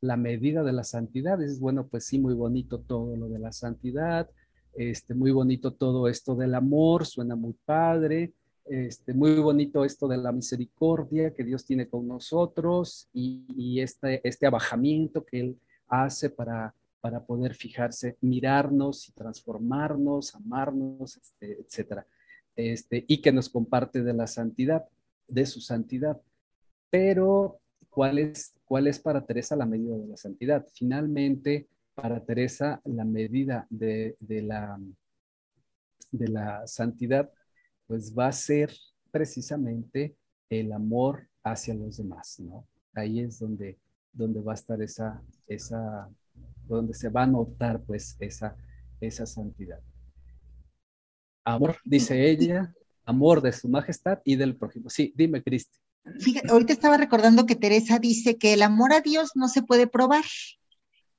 la medida de la santidad. Es bueno, pues sí, muy bonito todo lo de la santidad, este, muy bonito todo esto del amor, suena muy padre, este, muy bonito esto de la misericordia que Dios tiene con nosotros y, y este, este abajamiento que Él hace para, para poder fijarse, mirarnos y transformarnos, amarnos, este, etcétera este, y que nos comparte de la santidad, de su santidad. Pero, ¿cuál es, cuál es para Teresa la medida de la santidad? Finalmente, para Teresa, la medida de, de, la, de la santidad, pues va a ser precisamente el amor hacia los demás, ¿no? Ahí es donde, donde va a estar esa, esa, donde se va a notar pues esa, esa santidad. Amor, dice ella, amor de su majestad y del prójimo. Sí, dime, Cristi. Fíjate, ahorita estaba recordando que Teresa dice que el amor a Dios no se puede probar,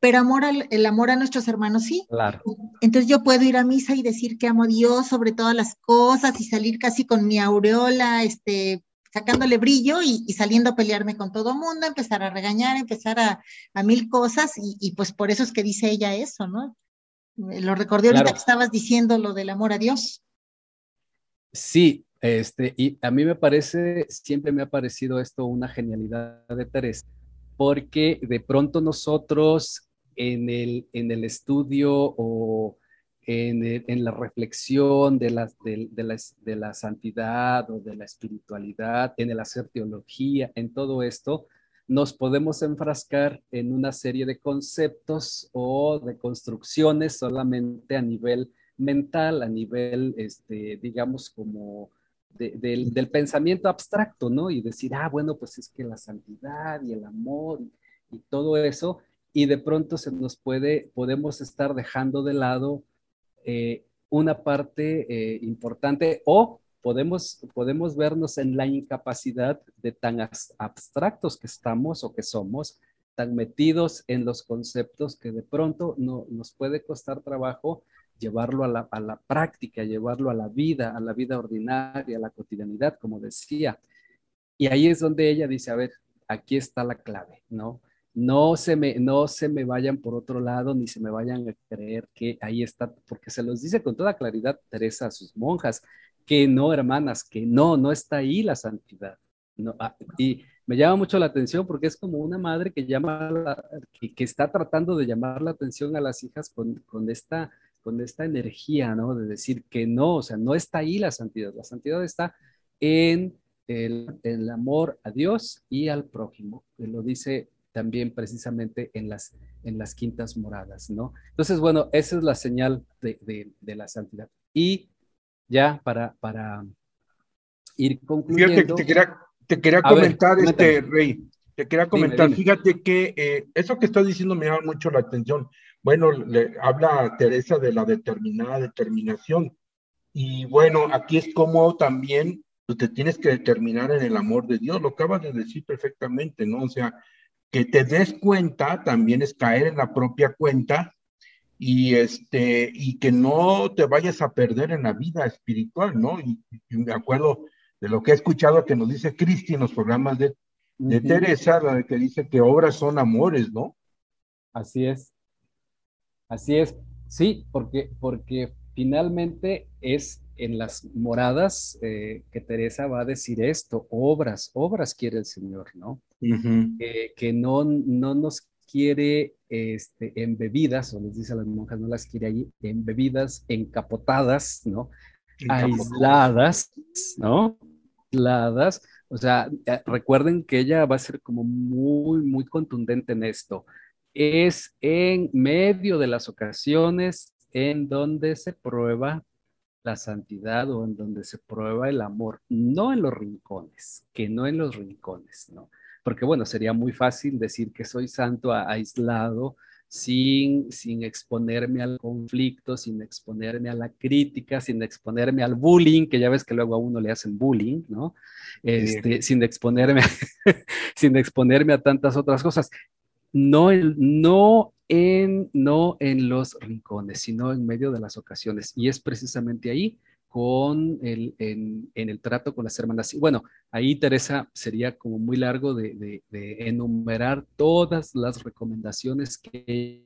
pero amor al, el amor a nuestros hermanos sí. Claro. Entonces yo puedo ir a misa y decir que amo a Dios sobre todas las cosas y salir casi con mi aureola, este, sacándole brillo y, y saliendo a pelearme con todo mundo, empezar a regañar, empezar a, a mil cosas y, y, pues por eso es que dice ella eso, ¿no? Lo recordé ahorita claro. que estabas diciendo lo del amor a Dios. Sí, este, y a mí me parece, siempre me ha parecido esto una genialidad de Teresa, porque de pronto nosotros en el, en el estudio o en, el, en la reflexión de la, de, de, la, de la santidad o de la espiritualidad, en el hacer teología, en todo esto, nos podemos enfrascar en una serie de conceptos o de construcciones solamente a nivel mental, a nivel, este, digamos, como de, de, del pensamiento abstracto, ¿no? Y decir, ah, bueno, pues es que la santidad y el amor y, y todo eso, y de pronto se nos puede, podemos estar dejando de lado eh, una parte eh, importante o podemos, podemos vernos en la incapacidad de tan abstractos que estamos o que somos, tan metidos en los conceptos que de pronto no, nos puede costar trabajo llevarlo a la, a la práctica, llevarlo a la vida, a la vida ordinaria, a la cotidianidad, como decía. Y ahí es donde ella dice, a ver, aquí está la clave, ¿no? No se, me, no se me vayan por otro lado, ni se me vayan a creer que ahí está, porque se los dice con toda claridad Teresa a sus monjas, que no, hermanas, que no, no está ahí la santidad. No, ah, y me llama mucho la atención porque es como una madre que llama, la, que, está tratando de llamar la atención a las hijas con, con, esta, con esta energía, ¿no? De decir que no, o sea, no está ahí la santidad. La santidad está en el, el amor a Dios y al prójimo. Que lo dice también precisamente en las, en las quintas moradas, ¿no? Entonces, bueno, esa es la señal de, de la santidad. Y ya para, para ir concluyendo. Fíjate, te quería, te quería comentar, ver, este Rey, te quería comentar, dime, dime. fíjate que eh, eso que estás diciendo me llama mucho la atención. Bueno, le habla Teresa de la determinada determinación. Y bueno, aquí es como también tú te tienes que determinar en el amor de Dios, lo acabas de decir perfectamente, ¿no? O sea, que te des cuenta también es caer en la propia cuenta y este y que no te vayas a perder en la vida espiritual, ¿no? Y, y me acuerdo de lo que he escuchado que nos dice Cristi en los programas de, de Teresa, la que dice que obras son amores, ¿no? Así es. Así es. Sí, porque, porque finalmente es en las moradas eh, que Teresa va a decir esto, obras, obras quiere el Señor, ¿no? que no, no nos quiere este, en bebidas, o les dice a las monjas, no las quiere allí, en bebidas encapotadas, ¿no? Aisladas, ¿no? Aisladas. O sea, eh, recuerden que ella va a ser como muy, muy contundente en esto. Es en medio de las ocasiones en donde se prueba la santidad o en donde se prueba el amor, no en los rincones, que no en los rincones, ¿no? Porque bueno, sería muy fácil decir que soy santo aislado, sin, sin exponerme al conflicto, sin exponerme a la crítica, sin exponerme al bullying, que ya ves que luego a uno le hacen bullying, ¿no? Este, sin, exponerme, sin exponerme a tantas otras cosas. No, no en, no en los rincones, sino en medio de las ocasiones. Y es precisamente ahí con el, en, el trato con las hermanas. Y bueno, ahí Teresa sería como muy largo de, enumerar todas las recomendaciones que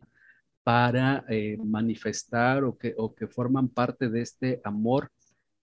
para eh, manifestar o que, o que forman parte de este amor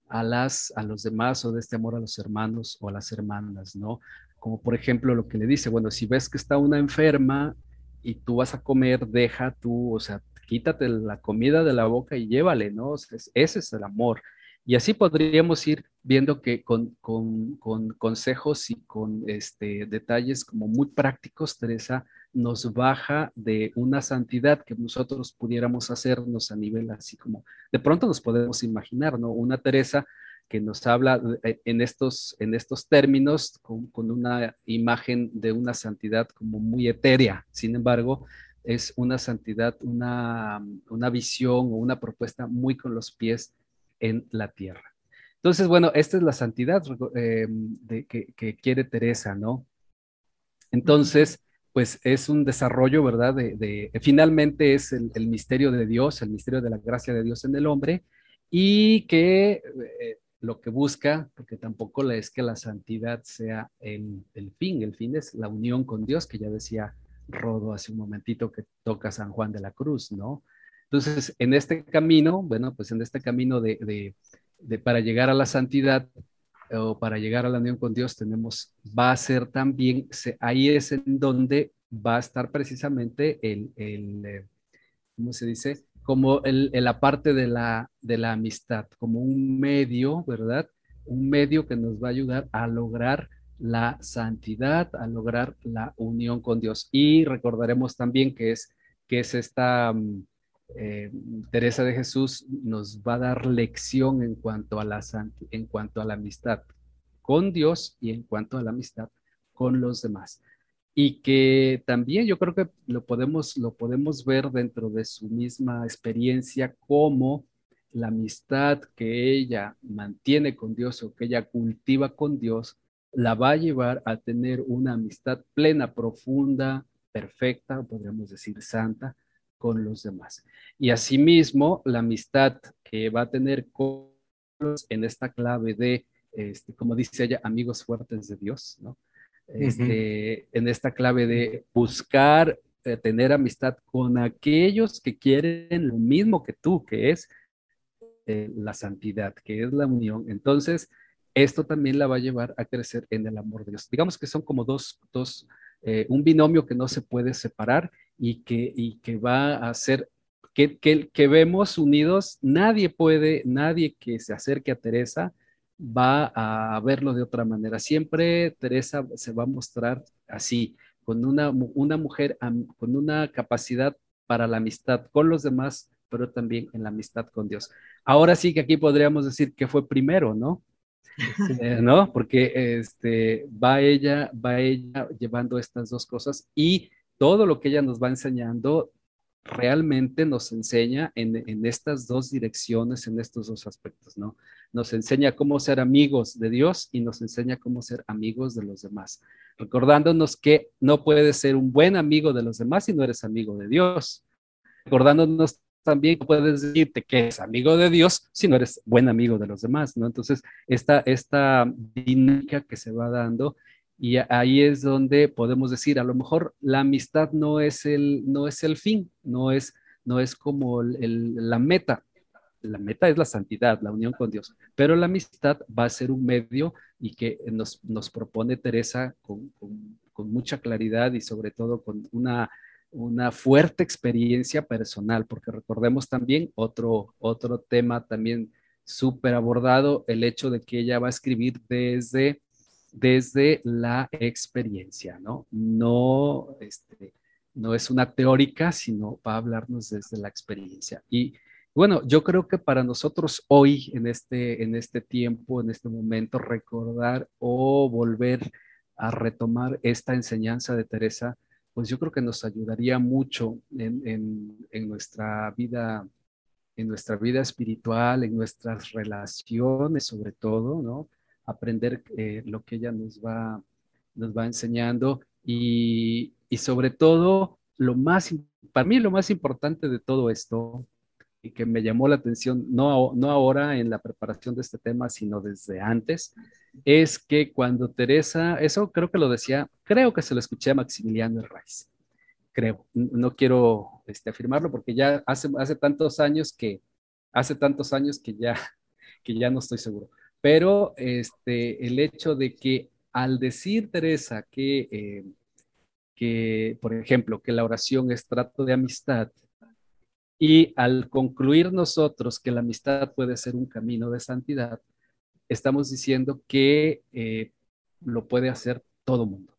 a, las, a los demás o de este amor a los hermanos o a las hermanas, ¿no? Como por ejemplo lo que le dice, bueno, si ves que está una enferma y tú vas a comer, deja tú, o sea, quítate la comida de la boca y llévale, ¿no? ese es el amor. Y así podríamos ir viendo que con, con, con consejos y con este, detalles como muy prácticos, Teresa nos baja de una santidad que nosotros pudiéramos hacernos a nivel así como, de pronto nos podemos imaginar, ¿no? Una Teresa que nos habla eh, en estos, en estos términos con, una imagen de una santidad como muy etérea. Sin embargo, es una santidad, una, una visión o una propuesta muy con los pies en la tierra. Entonces, bueno, esta es la santidad eh, de, que, quiere Teresa, ¿no? Entonces, pues es un desarrollo, ¿verdad? De, finalmente es el, el, misterio de Dios, el misterio de la gracia de Dios en el hombre, y que eh, lo que busca, porque tampoco es que la santidad sea el, fin, el fin es la unión con Dios, que ya decía Rodo hace un momentito que toca San Juan de la Cruz, ¿no? Entonces, en este camino, bueno, pues en este camino de, para llegar a la santidad o para llegar a la unión con Dios, tenemos, va a ser también, ahí es en donde va a estar precisamente el, el eh, ¿cómo se dice? como el, la parte de la, de la amistad, como un medio, ¿verdad? Un medio que nos va a ayudar a lograr la santidad, a lograr la unión con Dios. Y recordaremos también que es, que es esta mm, eh, Teresa de Jesús nos va a dar lección en cuanto a la en cuanto a la amistad con Dios y en cuanto a la amistad con los demás. Y que también yo creo que lo podemos, lo podemos ver dentro de su misma experiencia como la amistad que ella mantiene con Dios o que ella cultiva con Dios, la va a llevar a tener una amistad plena, profunda, perfecta, podríamos decir santa, con los demás. Y asimismo, la amistad que va a tener con los en esta clave de, este, como dice ella, amigos fuertes de Dios, ¿no? este, en esta clave de buscar eh, tener amistad con aquellos que quieren lo mismo que tú, que es eh, la santidad, que es la unión. Entonces, esto también la va a llevar a crecer en el amor de Dios. Digamos que son como dos, dos eh, un binomio que no se puede separar y que, y que va a que, que, que vemos unidos. Nadie puede, nadie que se acerque a Teresa, va a verlo de otra manera. Siempre Teresa se va a mostrar así, con una, una mujer con una capacidad para la amistad con los demás, pero también en la amistad con Dios. Ahora sí que aquí podríamos decir que fue primero, ¿no? Eh, ¿No? Porque este, va ella, va ella llevando estas dos cosas y todo lo que ella nos va enseñando realmente nos enseña en, estas dos direcciones, en estos dos aspectos, ¿no? Nos enseña cómo ser amigos de Dios y nos enseña cómo ser amigos de los demás, recordándonos que no puedes ser un buen amigo de los demás si no eres amigo de Dios, recordándonos también puedes decirte que eres amigo de Dios si no eres buen amigo de los demás, ¿no? Entonces, esta, esta dinámica que se va dando y ahí es donde podemos decir, a lo mejor la amistad no es el, no es el fin, no es, no es como la meta. La meta es la santidad, la unión con Dios, pero la amistad va a ser un medio y que nos, nos propone Teresa con, con, con mucha claridad y sobre todo con una, una fuerte experiencia personal, porque recordemos también otro, otro tema también súper abordado, el hecho de que ella va a escribir desde desde la experiencia, ¿no? No, este, no es una teórica, sino va a hablarnos desde la experiencia. Y bueno, yo creo que para nosotros hoy, en este, en este tiempo, en este momento, recordar o volver a retomar esta enseñanza de Teresa, pues yo creo que nos ayudaría mucho en, en, nuestra vida en nuestra vida espiritual, en nuestras relaciones sobre todo, ¿no? Aprender eh, lo que ella nos va, nos va enseñando y, y, sobre todo, lo más, para mí lo más importante de todo esto y que me llamó la atención, no, no ahora en la preparación de este tema, sino desde antes, es que cuando Teresa, eso creo que lo decía, creo que se lo escuché a Maximiliano Reis, creo, no quiero este, afirmarlo porque ya hace, hace tantos años que, hace tantos años que ya, que ya no estoy seguro pero este, el hecho de que al decir Teresa que, eh, que, por ejemplo, que la oración es trato de amistad, y al concluir nosotros que la amistad puede ser un camino de santidad, estamos diciendo que eh, lo puede hacer todo mundo.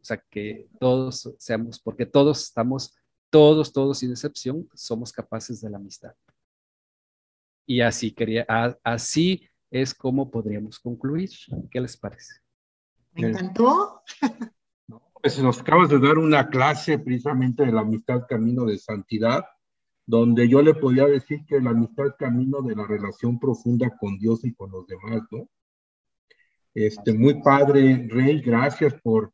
O sea, que todos seamos, porque todos estamos, todos, todos sin excepción, somos capaces de la amistad. Y así quería, así es como podríamos concluir. ¿Qué les parece? Me encantó. Pues nos acabas de dar una clase precisamente de la amistad camino de santidad, donde yo le podía decir que la amistad camino de la relación profunda con Dios y con los demás, ¿no? Este, muy padre, Rey, gracias por,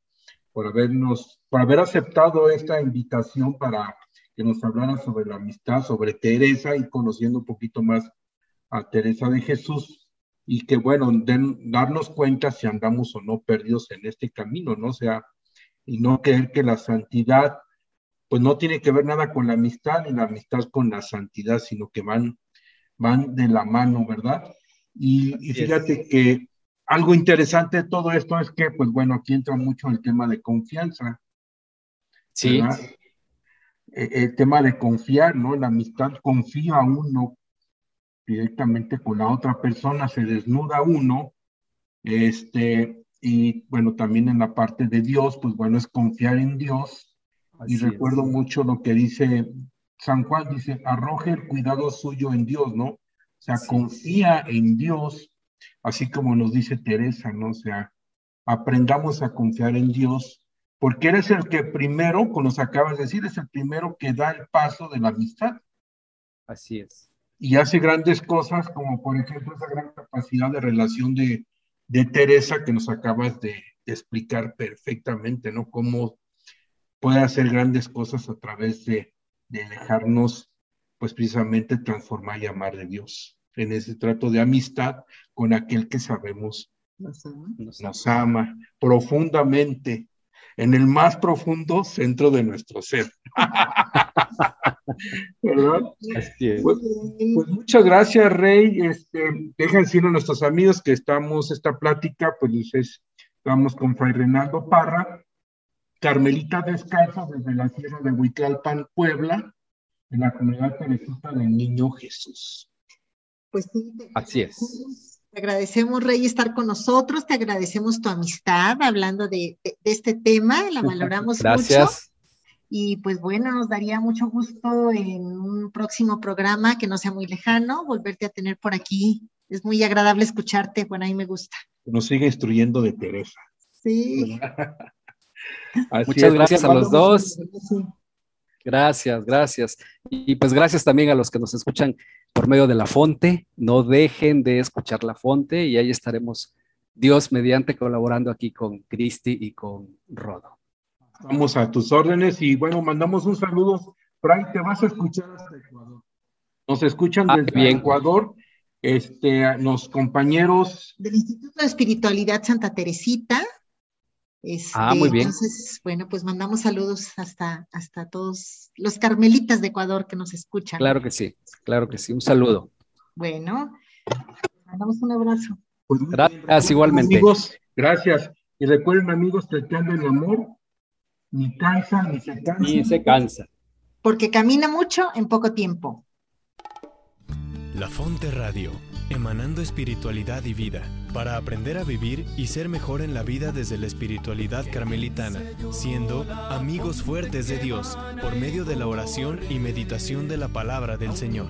por habernos, por haber aceptado esta invitación para que nos hablara sobre la amistad, sobre Teresa y conociendo un poquito más a Teresa de Jesús y que, bueno, darnos cuenta si andamos o no perdidos en este camino, ¿no? O sea, y no creer que la santidad, pues no tiene que ver nada con la amistad ni la amistad con la santidad, sino que van, van de la mano, ¿verdad? Y, fíjate que algo interesante de todo esto es que, pues bueno, aquí entra mucho el tema de confianza. Sí. E, el tema de confiar, ¿no? La amistad confía a uno directamente con la otra persona, se desnuda uno, este, y bueno, también en la parte de Dios, pues bueno, es confiar en Dios. y recuerdo mucho lo que dice San Juan, dice, arroje el cuidado suyo en Dios, ¿no? O sea, confía en Dios, así como nos dice Teresa, ¿no? O sea, aprendamos a confiar en Dios, porque eres el que primero, como nos acabas de decir, es el primero que da el paso de la amistad. Así es y hace grandes cosas, como por ejemplo esa gran capacidad de relación de, de Teresa que nos acabas de, explicar perfectamente, ¿no? Cómo puede hacer grandes cosas a través de, de dejarnos, pues precisamente transformar y amar de Dios en ese trato de amistad con aquel que sabemos nos ama, nos ama profundamente, en el más profundo centro de nuestro ser. ¿verdad? Pues, pues, muchas gracias, Rey. Este, dejan decir a nuestros amigos que estamos, esta plática, pues estamos con Fray Renaldo Parra, Carmelita Descalzo desde la Sierra de Huitlalpan, Puebla, en la comunidad Teresita del Niño Jesús. Pues sí. Así es. Te agradecemos, Rey, estar con nosotros, te agradecemos tu amistad hablando de, de, este tema, la valoramos Gracias. mucho. Y pues bueno, nos daría mucho gusto en un próximo programa que no sea muy lejano, volverte a tener por aquí. Es muy agradable escucharte, bueno, a mí me gusta. Nos sigue instruyendo de Teresa. Sí. Muchas gracias a los dos. Gracias, gracias. Y pues gracias también a los que nos escuchan por medio de la Fonte. No dejen de escuchar la Fonte y ahí estaremos Dios mediante colaborando aquí con Cristi y con Rodo. Vamos a tus órdenes y bueno, mandamos un saludo. Fray, te vas a escuchar hasta Ecuador. Nos escuchan Ah, desde bien. Ecuador, este, los compañeros. Del Instituto de Espiritualidad Santa Teresita. Este, Ah, muy bien. Entonces, bueno, pues mandamos saludos hasta, hasta todos los carmelitas de Ecuador que nos escuchan. Claro que sí, claro que sí. Un saludo. Bueno, mandamos un abrazo. Pues, Gracias, igualmente. Amigos, gracias. Y recuerden, amigos, que el amor ni cansa ni se cansa. Y se cansa. Porque camina mucho en poco tiempo. La Fonte Radio, emanando espiritualidad y vida, para aprender a vivir y ser mejor en la vida desde la espiritualidad carmelitana, siendo amigos fuertes de Dios por medio de la oración y meditación de la palabra del Señor.